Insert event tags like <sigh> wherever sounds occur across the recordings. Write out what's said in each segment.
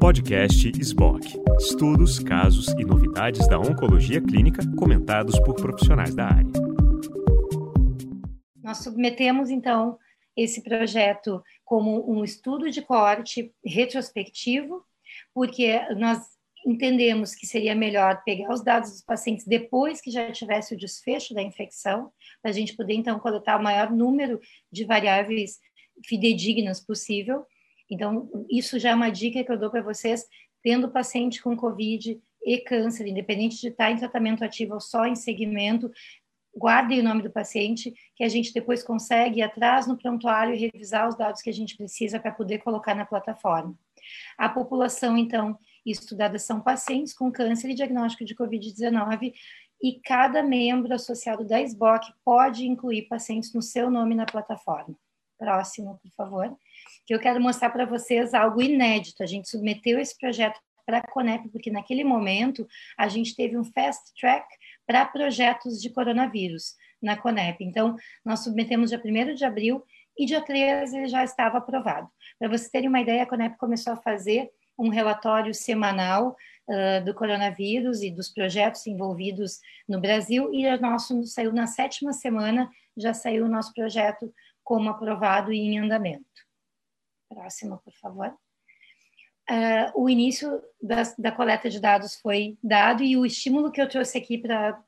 Podcast SBOC. Estudos, casos e novidades da oncologia clínica comentados por profissionais da área. Nós submetemos, então, esse projeto como um estudo de corte retrospectivo, porque nós entendemos que seria melhor pegar os dados dos pacientes depois que já tivesse o desfecho da infecção, para a gente poder, então, coletar o maior número de variáveis fidedignas possível. Então, isso já é uma dica que eu dou para vocês, tendo paciente com COVID e câncer, independente de estar em tratamento ativo ou só em segmento, guardem o nome do paciente, que a gente depois consegue ir atrás no prontuário e revisar os dados que a gente precisa para poder colocar na plataforma. A população, então, estudada são pacientes com câncer e diagnóstico de Covid-19 e cada membro associado da SBOC pode incluir pacientes no seu nome na plataforma. Próximo, por favor. Que eu quero mostrar para vocês algo inédito. A gente submeteu esse projeto para a Conep, porque naquele momento a gente teve um fast track para projetos de coronavírus na Conep. Então, nós submetemos dia 1 de abril e dia 13 ele já estava aprovado. Para vocês terem uma ideia, a Conep começou a fazer um relatório semanal uh, do coronavírus e dos projetos envolvidos no Brasil, e o nosso saiu na sétima semana, já saiu o nosso projeto como aprovado e em andamento. Próxima, por favor. Uh, o início da, da, coleta de dados foi dado e o estímulo que eu trouxe aqui para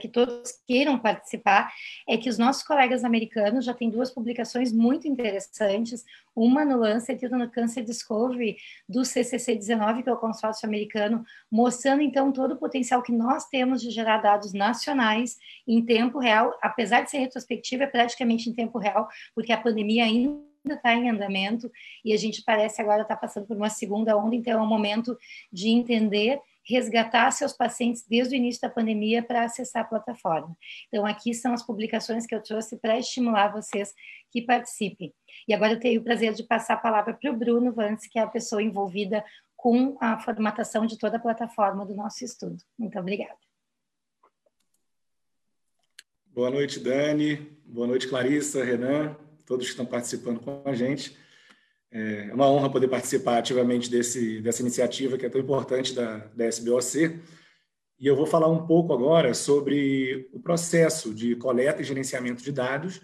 que todos queiram participar é que os nossos colegas americanos já têm duas publicações muito interessantes, uma no Lancet e outra no Cancer Discovery do CCC19, que é o consórcio americano, mostrando então todo o potencial que nós temos de gerar dados nacionais em tempo real, apesar de ser retrospectiva, é praticamente em tempo real, porque a pandemia ainda ainda está em andamento e a gente parece agora estar tá passando por uma segunda onda, então é um momento de entender, resgatar seus pacientes desde o início da pandemia para acessar a plataforma. Então, aqui são as publicações que eu trouxe para estimular vocês que participem. E agora eu tenho o prazer de passar a palavra para o Bruno Vance, que é a pessoa envolvida com a formatação de toda a plataforma do nosso estudo. Muito obrigada. Boa noite, Dani. Boa noite, Clarissa, Renan todos que estão participando com a gente. É uma honra poder participar ativamente desse, dessa iniciativa que é tão importante da, da SBOC. E eu vou falar um pouco agora sobre o processo de coleta e gerenciamento de dados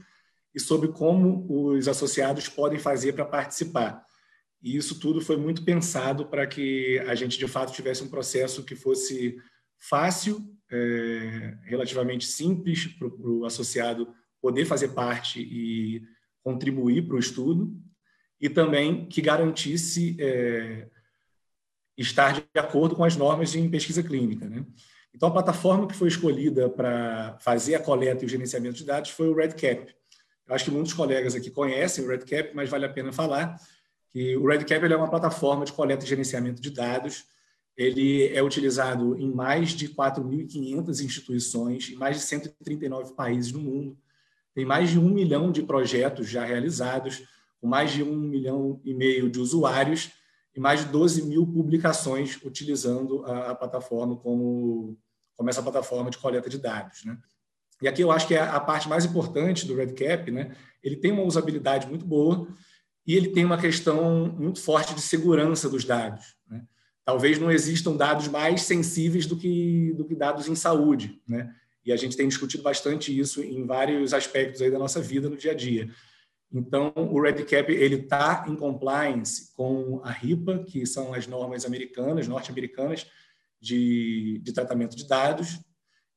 e sobre como os associados podem fazer para participar. E isso tudo foi muito pensado para que a gente, de fato, tivesse um processo que fosse fácil, é, relativamente simples para o associado poder fazer parte e contribuir para o estudo e também que garantisse é, estar de acordo com as normas em pesquisa clínica. Né? Então, a plataforma que foi escolhida para fazer a coleta e o gerenciamento de dados foi o RedCap. Eu acho que muitos colegas aqui conhecem o RedCap, mas vale a pena falar que o RedCap é uma plataforma de coleta e gerenciamento de dados. Ele é utilizado em mais de 4.500 instituições, em mais de 139 países no mundo. Tem mais de um milhão de projetos já realizados, com mais de um milhão e meio de usuários e mais de 12 mil publicações utilizando a, a plataforma como, como essa plataforma de coleta de dados. Né? E aqui eu acho que é a parte mais importante do RedCap, né? ele tem uma usabilidade muito boa e ele tem uma questão muito forte de segurança dos dados. Né? Talvez não existam dados mais sensíveis do que, do que dados em saúde. Né? E a gente tem discutido bastante isso em vários aspectos aí da nossa vida no dia a dia. Então, o REDCap está em compliance com a RIPA, que são as normas americanas, norte-americanas, de, de tratamento de dados,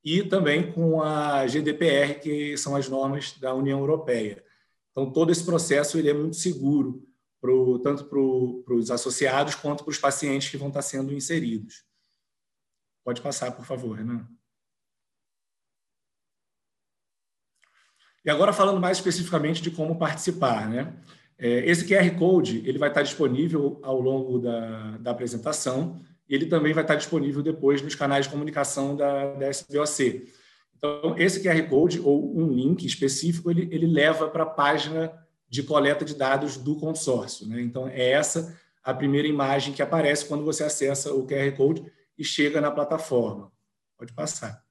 e também com a GDPR, que são as normas da União Europeia. Então, todo esse processo ele é muito seguro, pro, tanto para os associados quanto para os pacientes que vão estar sendo inseridos. Pode passar, por favor, Renan. E agora falando mais especificamente de como participar, né? É, esse QR Code ele vai estar disponível ao longo da, da apresentação e ele também vai estar disponível depois nos canais de comunicação da, da SBOC. Então, esse QR Code ou um link específico, ele, ele leva para a página de coleta de dados do consórcio. Né? Então, é essa a primeira imagem que aparece quando você acessa o QR Code e chega na plataforma. Pode passar.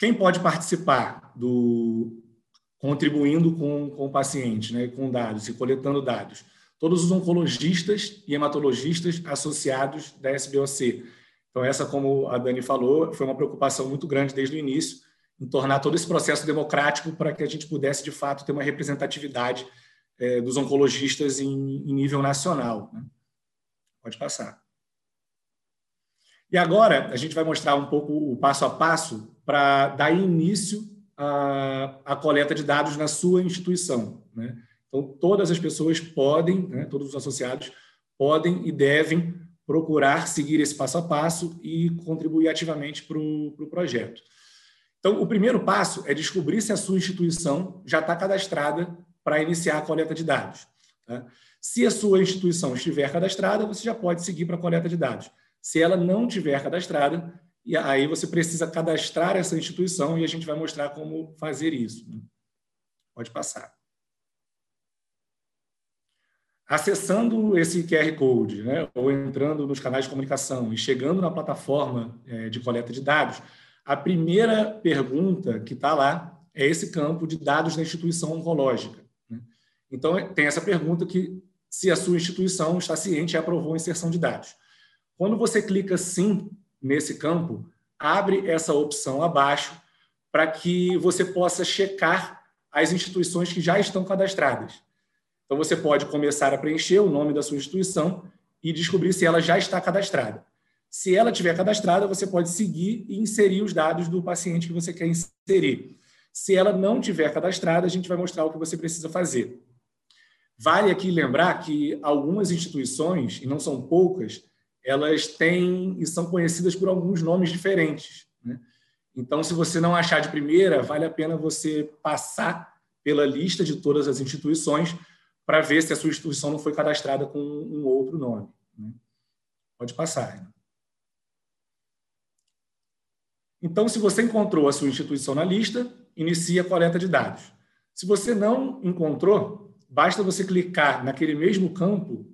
Quem pode participar do contribuindo com, com o paciente, né, com dados e coletando dados? todos os oncologistas e hematologistas associados da SBOC. Então, essa, como a Dani falou, foi uma preocupação muito grande desde o início, em tornar todo esse processo democrático para que a gente pudesse, de fato, ter uma representatividade é, dos oncologistas em, em nível nacional. Né? Pode passar. E agora a gente vai mostrar um pouco o passo a passo para dar início à, à, coleta de dados na sua instituição. Né? Então, todas as pessoas podem, né, todos os associados, podem e devem procurar seguir esse passo a passo e contribuir ativamente para o pro projeto. Então, o primeiro passo é descobrir se a sua instituição já está cadastrada para iniciar a coleta de dados. Tá? Se a sua instituição estiver cadastrada, você já pode seguir para a coleta de dados. Se ela não tiver cadastrada, e aí você precisa cadastrar essa instituição e a gente vai mostrar como fazer isso. Né? Pode passar. Acessando esse QR Code, né, ou entrando nos canais de comunicação e chegando na plataforma é, de coleta de dados, a primeira pergunta que está lá é esse campo de dados da instituição oncológica. Né? Então, tem essa pergunta que se a sua instituição está ciente e aprovou a inserção de dados. Quando você clica sim nesse campo, abre essa opção abaixo para que você possa checar as instituições que já estão cadastradas. Então, você pode começar a preencher o nome da sua instituição e descobrir se ela já está cadastrada. Se ela tiver cadastrada, você pode seguir e inserir os dados do paciente que você quer inserir. Se ela não tiver cadastrada, a gente vai mostrar o que você precisa fazer. Vale aqui lembrar que algumas instituições, e não são poucas, elas têm e são conhecidas por alguns nomes diferentes. Né? Então, se você não achar de primeira, vale a pena você passar pela lista de todas as instituições para ver se a sua instituição não foi cadastrada com um outro nome. Né? Pode passar. Então, se você encontrou a sua instituição na lista, inicie a coleta de dados. Se você não encontrou, basta você clicar naquele mesmo campo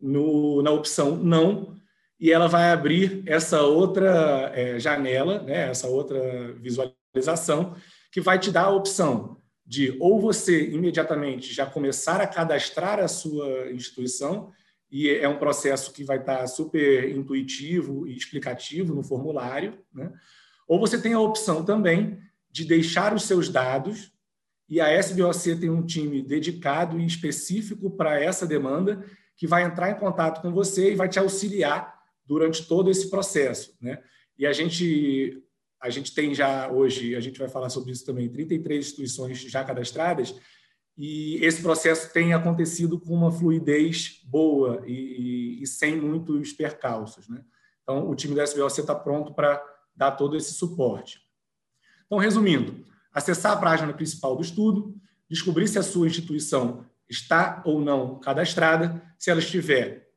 no, na opção Não e ela vai abrir essa outra é, janela, né, essa outra visualização, que vai te dar a opção de ou você imediatamente já começar a cadastrar a sua instituição, e é um processo que vai estar super intuitivo e explicativo no formulário, né? ou você tem a opção também de deixar os seus dados, e a SBOC tem um time dedicado e específico para essa demanda, que vai entrar em contato com você e vai te auxiliar durante todo esse processo. Né? E a gente, a gente tem já hoje, a gente vai falar sobre isso também, 33 instituições já cadastradas, e esse processo tem acontecido com uma fluidez boa e, e, e sem muitos percalços. Né? Então, o time da SBOC está pronto para dar todo esse suporte. Então, resumindo, acessar a página principal do estudo, descobrir se a sua instituição está ou não cadastrada, se ela estiver,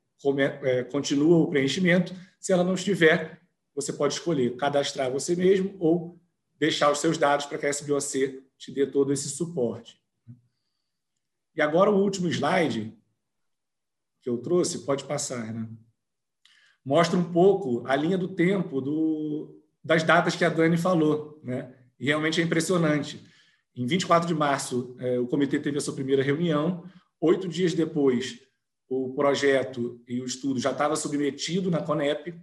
continua o preenchimento. Se ela não estiver, você pode escolher cadastrar você mesmo ou deixar os seus dados para que a SBOC te dê todo esse suporte. E agora o último slide que eu trouxe, pode passar, né? Mostra um pouco a linha do tempo do, das datas que a Dani falou, né? E realmente é impressionante. Em 24 de março, é, o comitê teve a sua primeira reunião. Oito dias depois, o projeto e o estudo já estava submetido na CONEP,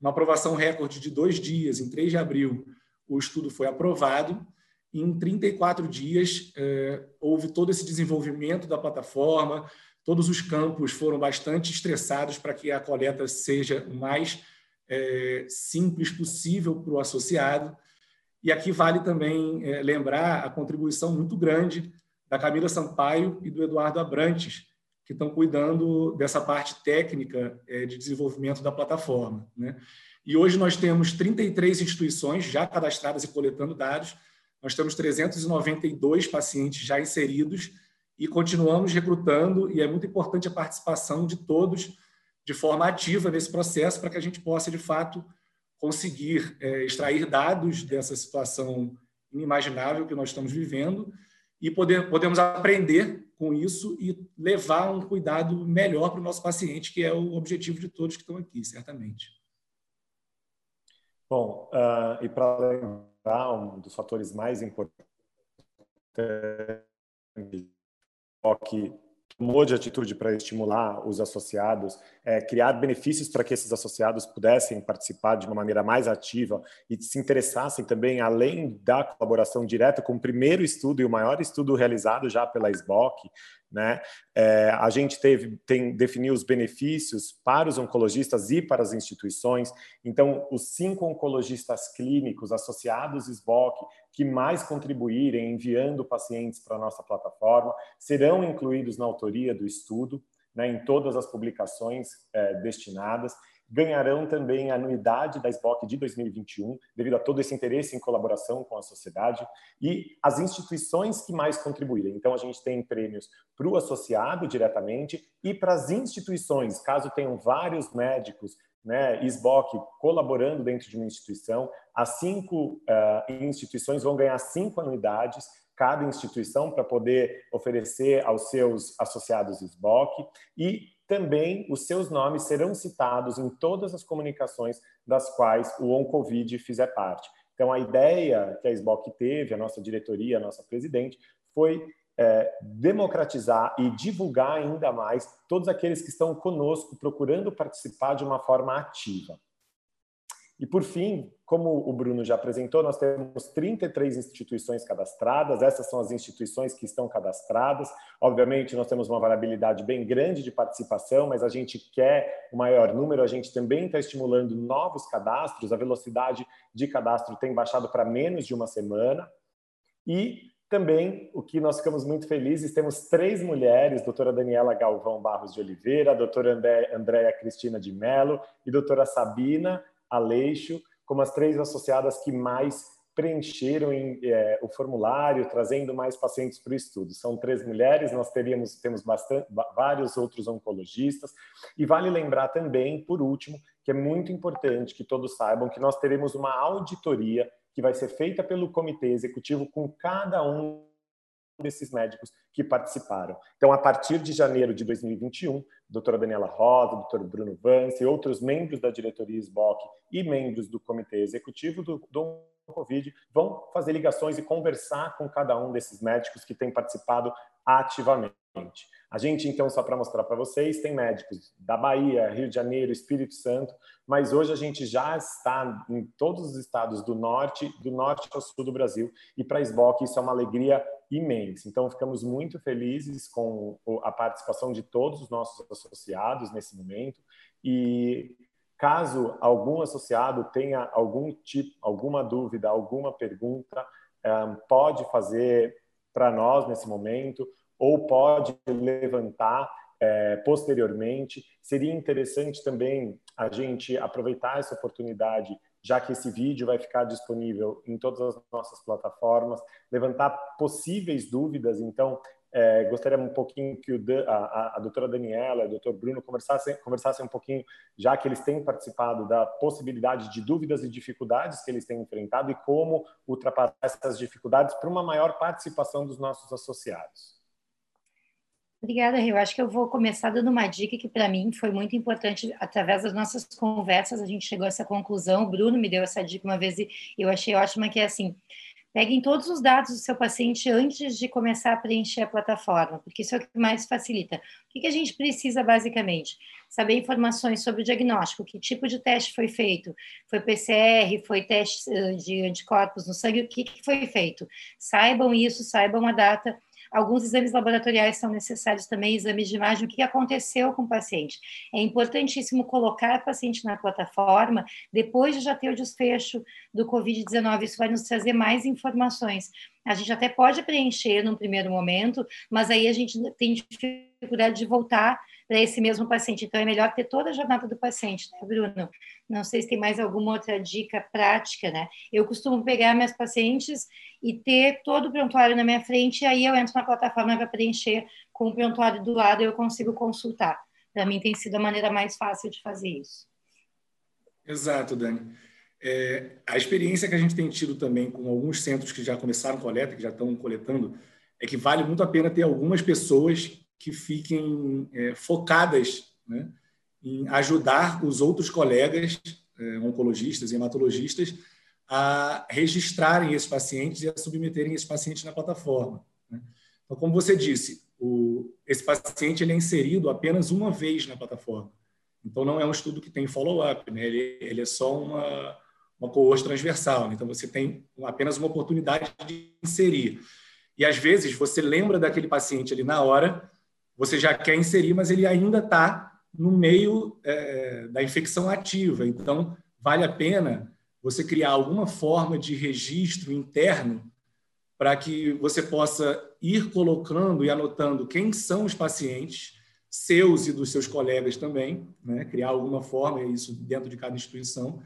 uma aprovação recorde de dois dias, em 3 de abril, o estudo foi aprovado. Em 34 dias, eh, houve todo esse desenvolvimento da plataforma, todos os campos foram bastante estressados para que a coleta seja o mais eh, simples possível para o associado. E aqui vale também eh, lembrar a contribuição muito grande da Camila Sampaio e do Eduardo Abrantes, que estão cuidando dessa parte técnica é, de desenvolvimento da plataforma. Né? E hoje nós temos 33 instituições já cadastradas e coletando dados, nós temos 392 pacientes já inseridos e continuamos recrutando, e é muito importante a participação de todos de forma ativa nesse processo para que a gente possa, de fato, conseguir é, extrair dados dessa situação inimaginável que nós estamos vivendo e poder, podemos aprender com isso e levar um cuidado melhor para o nosso paciente, que é o objetivo de todos que estão aqui, certamente. Bom, uh, e para lembrar, um dos fatores mais importantes que tomou de atitude para estimular os associados, é, criar benefícios para que esses associados pudessem participar de uma maneira mais ativa e se interessassem também, além da colaboração direta com o primeiro estudo e o maior estudo realizado já pela SBOC, né? É, a gente teve, tem definiu os benefícios para os oncologistas e para as instituições. Então, os cinco oncologistas clínicos associados SBOC que mais contribuírem enviando pacientes para a nossa plataforma serão incluídos na autoria do estudo, né, em todas as publicações é, destinadas ganharão também a anuidade da SBOC de 2021, devido a todo esse interesse em colaboração com a sociedade e as instituições que mais contribuírem. Então, a gente tem prêmios para o associado diretamente e para as instituições, caso tenham vários médicos né, SBOC colaborando dentro de uma instituição, as cinco uh, instituições vão ganhar cinco anuidades cada instituição para poder oferecer aos seus associados SBOC e também os seus nomes serão citados em todas as comunicações das quais o Oncovid fizer parte. Então, a ideia que a SBOC teve, a nossa diretoria, a nossa presidente, foi é, democratizar e divulgar ainda mais todos aqueles que estão conosco procurando participar de uma forma ativa. E, por fim, como o Bruno já apresentou, nós temos 33 instituições cadastradas, essas são as instituições que estão cadastradas. Obviamente, nós temos uma variabilidade bem grande de participação, mas a gente quer o maior número, a gente também está estimulando novos cadastros, a velocidade de cadastro tem baixado para menos de uma semana. E também, o que nós ficamos muito felizes, temos três mulheres, doutora Daniela Galvão Barros de Oliveira, doutora Andréa Cristina de Mello e doutora Sabina Aleixo como as três associadas que mais preencheram em, é, o formulário, trazendo mais pacientes para o estudo. São três mulheres, nós teríamos temos bastante, vários outros oncologistas. E vale lembrar também, por último, que é muito importante que todos saibam que nós teremos uma auditoria que vai ser feita pelo comitê executivo com cada um desses médicos que participaram. Então, a partir de janeiro de 2021, a doutora Daniela Rosa, doutor Bruno Vance e outros membros da diretoria SBOC e membros do comitê executivo do, do Covid vão fazer ligações e conversar com cada um desses médicos que têm participado ativamente. A gente, então, só para mostrar para vocês, tem médicos da Bahia, Rio de Janeiro, Espírito Santo, mas hoje a gente já está em todos os estados do norte, do norte ao sul do Brasil, e para a SBOC isso é uma alegria imensa. Então, ficamos muito felizes com a participação de todos os nossos associados nesse momento, e caso algum associado tenha algum tipo, alguma dúvida, alguma pergunta, eh, pode fazer para nós nesse momento, ou pode levantar é, posteriormente. Seria interessante também a gente aproveitar essa oportunidade, já que esse vídeo vai ficar disponível em todas as nossas plataformas, levantar possíveis dúvidas. Então, é, gostaria um pouquinho que o, a, a, doutora Daniela e o doutor Bruno conversassem, conversassem um pouquinho, já que eles têm participado da possibilidade de dúvidas e dificuldades que eles têm enfrentado e como ultrapassar essas dificuldades para uma maior participação dos nossos associados. Obrigada, Rio. Acho que eu vou começar dando uma dica que para mim foi muito importante. Através das nossas conversas, a gente chegou a essa conclusão. O Bruno me deu essa dica uma vez e eu achei ótima, que é assim, peguem todos os dados do seu paciente antes de começar a preencher a plataforma, porque isso é o que mais facilita. O que a gente precisa, basicamente? Saber informações sobre o diagnóstico, que tipo de teste foi feito, foi PCR, foi teste eh, de anticorpos no sangue, o que foi feito. Saibam isso, saibam a data, Alguns exames laboratoriais são necessários também, exames de imagem, o que aconteceu com o paciente. É importantíssimo colocar o paciente na plataforma depois de já ter o desfecho do Covid-19. Isso vai nos trazer mais informações. A gente até pode preencher num primeiro momento, mas aí a gente tem dificuldade de voltar para esse mesmo paciente. Então, é melhor ter toda a jornada do paciente, né, Bruno? Não sei se tem mais alguma outra dica prática, né? Eu costumo pegar minhas pacientes e ter todo o prontuário na minha frente, e aí eu entro na plataforma para preencher com o prontuário do lado e eu consigo consultar. Para mim tem sido a maneira mais fácil de fazer isso. Exato, Dani. É, a experiência que a gente tem tido também com alguns centros que já começaram coleta, que já estão coletando, é que vale muito a pena ter algumas pessoas que fiquem é, focadas né, em ajudar os outros colegas é, oncologistas e hematologistas a registrarem esses pacientes e a submeterem esses pacientes na plataforma. Né? Então, como você disse, o, esse paciente ele é inserido apenas uma vez na plataforma. Então, não é um estudo que tem follow-up, né? ele, ele, é só uma, uma coorte transversal. Né? Então, você tem apenas uma oportunidade de inserir. E, às vezes, você lembra daquele paciente ali na hora, você já quer inserir, mas ele ainda está no meio é, da infecção ativa. Então, vale a pena você criar alguma forma de registro interno para que você possa ir colocando e anotando quem são os pacientes, seus e dos seus colegas também, né? criar alguma forma, isso dentro de cada instituição,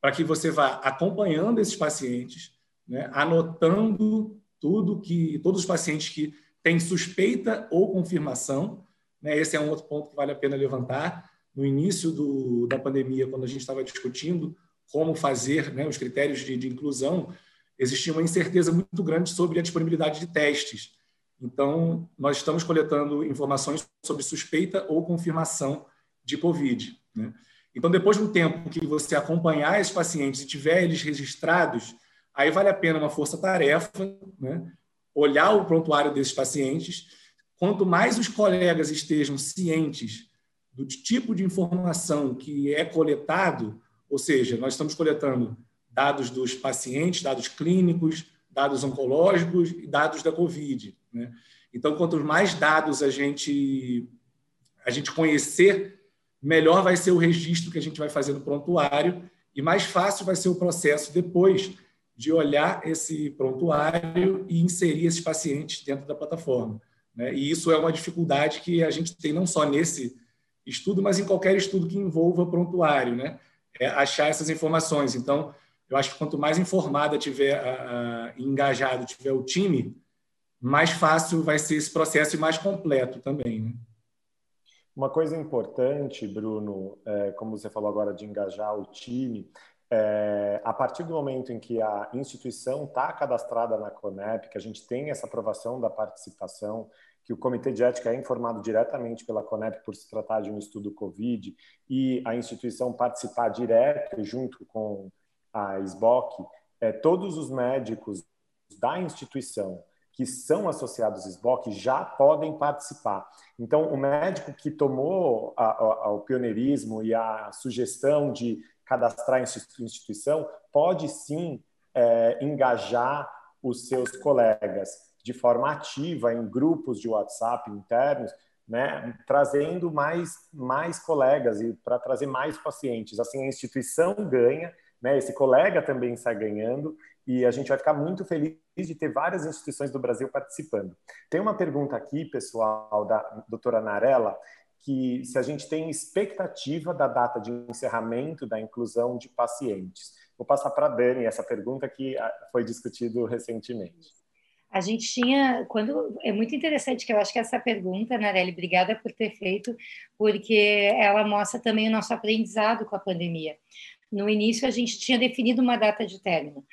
para que você vá acompanhando esses pacientes, né? anotando tudo que todos os pacientes que têm suspeita ou confirmação, né? esse é um outro ponto que vale a pena levantar. No início do, da pandemia, quando a gente estava discutindo como fazer né, os critérios de, de inclusão, existia uma incerteza muito grande sobre a disponibilidade de testes. Então, nós estamos coletando informações sobre suspeita ou confirmação de Covid. Né? Então, depois de um tempo que você acompanhar esses pacientes e tiver eles registrados, aí vale a pena uma força-tarefa, né? Olhar o prontuário desses pacientes. Quanto mais os colegas estejam cientes do tipo de informação que é coletado, ou seja, nós estamos coletando dados dos pacientes, dados clínicos, dados oncológicos e dados da Covid. Né? Então, quanto mais dados a gente, a gente conhecer, melhor vai ser o registro que a gente vai fazer no prontuário e mais fácil vai ser o processo depois de olhar esse prontuário e inserir esses pacientes dentro da plataforma. Né? E isso é uma dificuldade que a gente tem não só nesse estudo, mas em qualquer estudo que envolva prontuário, né? É achar essas informações. Então, eu acho que quanto mais informada tiver, uh, engajado tiver o time, mais fácil vai ser esse processo e mais completo também. Né? Uma coisa importante, Bruno, é, como você falou agora de engajar o time, é, a partir do momento em que a instituição está cadastrada na CONEP, que a gente tem essa aprovação da participação, que o Comitê de Ética é informado diretamente pela CONEP por se tratar de um estudo COVID e a instituição participar direto junto com a SBOC, é, todos os médicos da instituição que são associados à SBOC já podem participar. Então, o médico que tomou a, a, o pioneirismo e a sugestão de cadastrar em instituição pode sim é, engajar os seus colegas de forma ativa em grupos de WhatsApp internos, né, trazendo mais, mais colegas e para trazer mais pacientes. Assim, a instituição ganha né? Esse colega também está ganhando e a gente vai ficar muito feliz de ter várias instituições do Brasil participando. Tem uma pergunta aqui, pessoal, da doutora Narella, que se a gente tem expectativa da data de encerramento da inclusão de pacientes. Vou passar para a Dani essa pergunta que ah, foi discutido recentemente. A gente tinha, quando é muito interessante que eu acho que essa pergunta, Narelli, obrigada por ter feito, porque ela mostra também o nosso aprendizado com a pandemia no início a gente tinha definido uma data de término.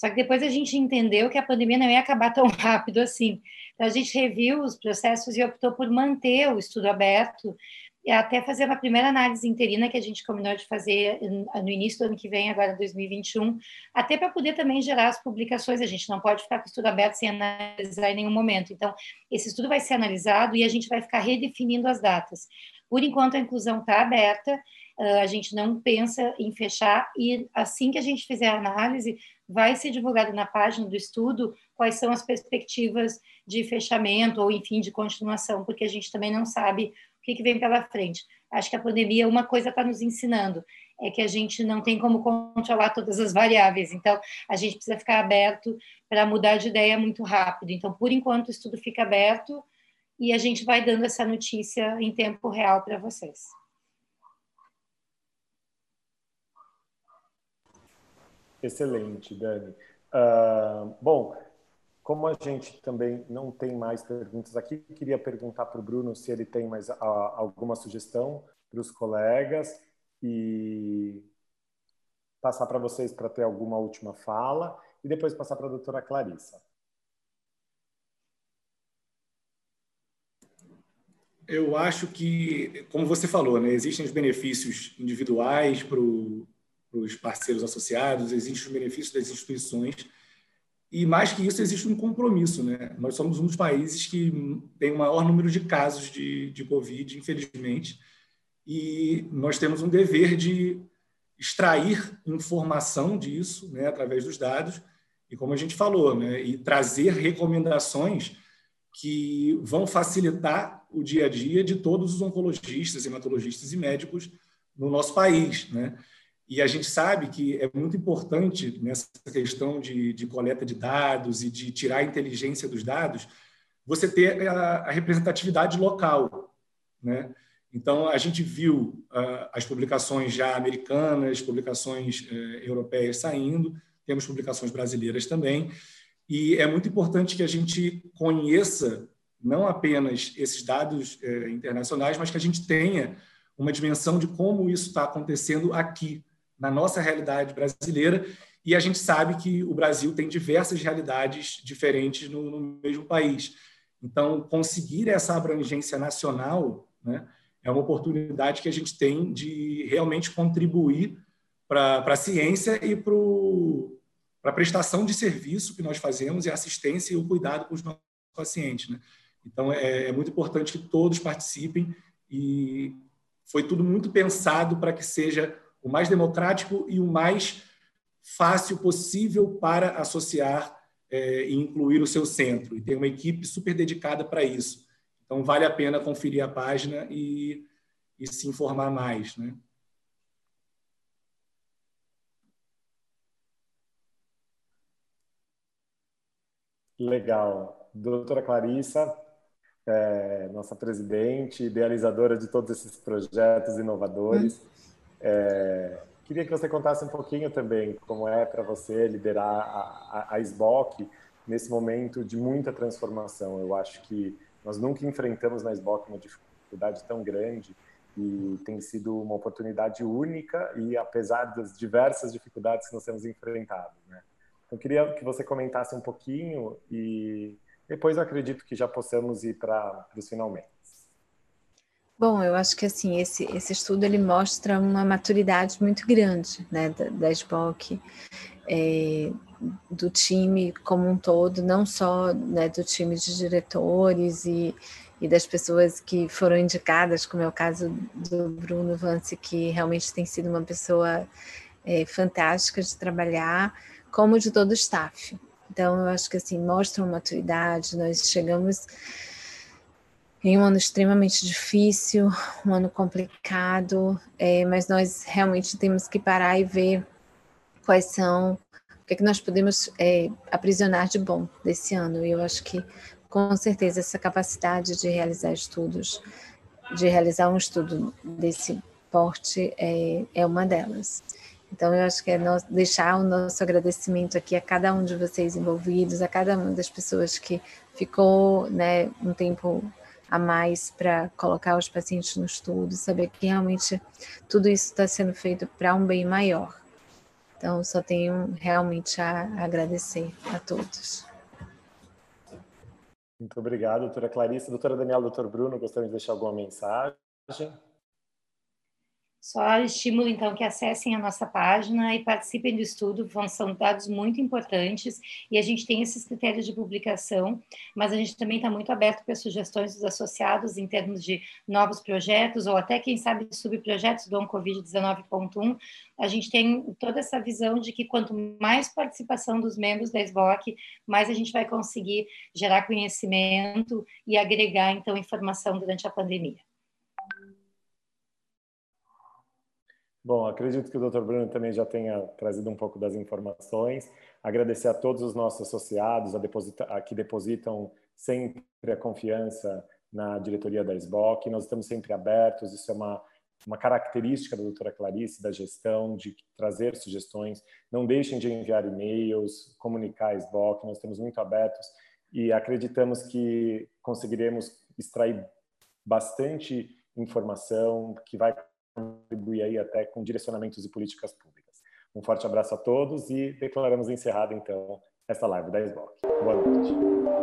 Só que depois a gente entendeu que a pandemia não ia acabar tão <laughs> rápido assim. Então a gente reviu os processos e optou por manter o estudo aberto e até fazer uma primeira análise interina que a gente combinou de fazer no início do ano que vem, agora 2021, até para poder também gerar as publicações. A gente não pode ficar com o estudo aberto sem analisar em nenhum momento. Então, esse estudo vai ser analisado e a gente vai ficar redefinindo as datas. Por enquanto, a inclusão está aberta, a gente não pensa em fechar e assim que a gente fizer a análise, vai ser divulgado na página do estudo quais são as perspectivas de fechamento ou, enfim, de continuação, porque a gente também não sabe o que, vem pela frente. Acho que a pandemia, uma coisa está nos ensinando, é que a gente não tem como controlar todas as variáveis, então a gente precisa ficar aberto para mudar de ideia muito rápido. Então, por enquanto, o estudo fica aberto e a gente vai dando essa notícia em tempo real para vocês. Excelente, Dani. Uh, bom, como a gente também não tem mais perguntas aqui, queria perguntar para o Bruno se ele tem mais uh, alguma sugestão para os colegas e passar para vocês para ter alguma última fala e depois passar para a doutora Clarissa. Eu acho que, como você falou, né, existem os benefícios individuais para os parceiros associados, existem os benefícios das instituições. e mais que isso, existe um compromisso. Né? Nós somos um dos países que tem o maior número de casos de, de Covid, infelizmente, e nós temos um dever de extrair informação disso, né, através dos dados, e como a gente falou, né, e trazer recomendações que vão facilitar o dia a dia de todos os oncologistas, hematologistas e médicos no nosso país, né? E a gente sabe que é muito importante nessa questão de, de coleta de dados e de tirar a inteligência dos dados, você ter a, a representatividade local, né? Então, a gente viu uh, as publicações já americanas, publicações uh, europeias saindo, temos publicações brasileiras também, e é muito importante que a gente conheça não apenas esses dados uh, internacionais, mas que a gente tenha uma dimensão de como isso está acontecendo aqui, na nossa realidade brasileira, e a gente sabe que o Brasil tem diversas realidades diferentes no, no mesmo país. Então, conseguir essa abrangência nacional né, é uma oportunidade que a gente tem de realmente contribuir para a ciência e para a prestação de serviço que nós fazemos e a assistência e o cuidado com os nossos pacientes. Né? Então, é, é muito importante que todos participem e foi tudo muito pensado para que seja o mais democrático e o mais fácil possível para associar é, e incluir o seu centro. E tem uma equipe super dedicada para isso. Então, vale a pena conferir a página e, e se informar mais. Né? Legal. Doutora Clarissa, é, nossa presidente, idealizadora de todos esses projetos inovadores. É, queria que você contasse um pouquinho também como é para você liderar a, a, a SBOC nesse momento de muita transformação. Eu acho que nós nunca enfrentamos na SBOC uma dificuldade tão grande e tem sido uma oportunidade única e apesar das diversas dificuldades que nós temos enfrentado, né? Então queria que você comentasse um pouquinho e depois acredito que já possamos ir para os finalmente. Bom, eu acho que assim esse, esse estudo ele mostra uma maturidade muito grande, né, da, da SBOC, é, do time como um todo, não só né, do time de diretores e, e das pessoas que foram indicadas, como é o caso do Bruno Vance, que realmente tem sido uma pessoa é, fantástica de trabalhar, como de todo o staff. Então, eu acho que assim mostra uma maturidade. Nós chegamos em um ano extremamente difícil, um ano complicado, é, mas nós realmente temos que parar e ver quais são, o que, é que nós podemos é, aprisionar de bom desse ano. E eu acho que, com certeza, essa capacidade de realizar estudos, de realizar um estudo desse porte é, é uma delas. Então, eu acho que é nós, deixar o nosso agradecimento aqui a cada um de vocês envolvidos, a cada uma das pessoas que ficou né, um tempo a mais para colocar os pacientes no estudo, saber que realmente tudo isso está sendo feito para um bem maior. Então, só tenho realmente a agradecer a todos. Muito obrigado, doutora Clarissa. Doutora Daniela, doutor Bruno, gostaria de deixar alguma mensagem? Só estímulo, então, que acessem a nossa página e participem do estudo, são dados muito importantes e a gente tem esses critérios de publicação, mas a gente também está muito aberto para sugestões dos associados em termos de novos projetos ou até, quem sabe, subprojetos do OnCovid 19.1. A gente tem toda essa visão de que quanto mais participação dos membros da SBOC, mais a gente vai conseguir gerar conhecimento e agregar, então, informação durante a pandemia. Bom, acredito que o Dr. Bruno também já tenha trazido um pouco das informações. Agradecer a todos os nossos associados a deposita, a que depositam sempre a confiança na diretoria da SBOC. Nós estamos sempre abertos, isso é uma, uma característica da doutora Clarice, da gestão, de trazer sugestões. Não deixem de enviar e-mails, comunicar a SBOC, nós estamos muito abertos e acreditamos que conseguiremos extrair bastante informação que vai contribuir aí até com direcionamentos e políticas públicas. Um forte abraço a todos e declaramos encerrada então esta live da SBOC. Boa noite.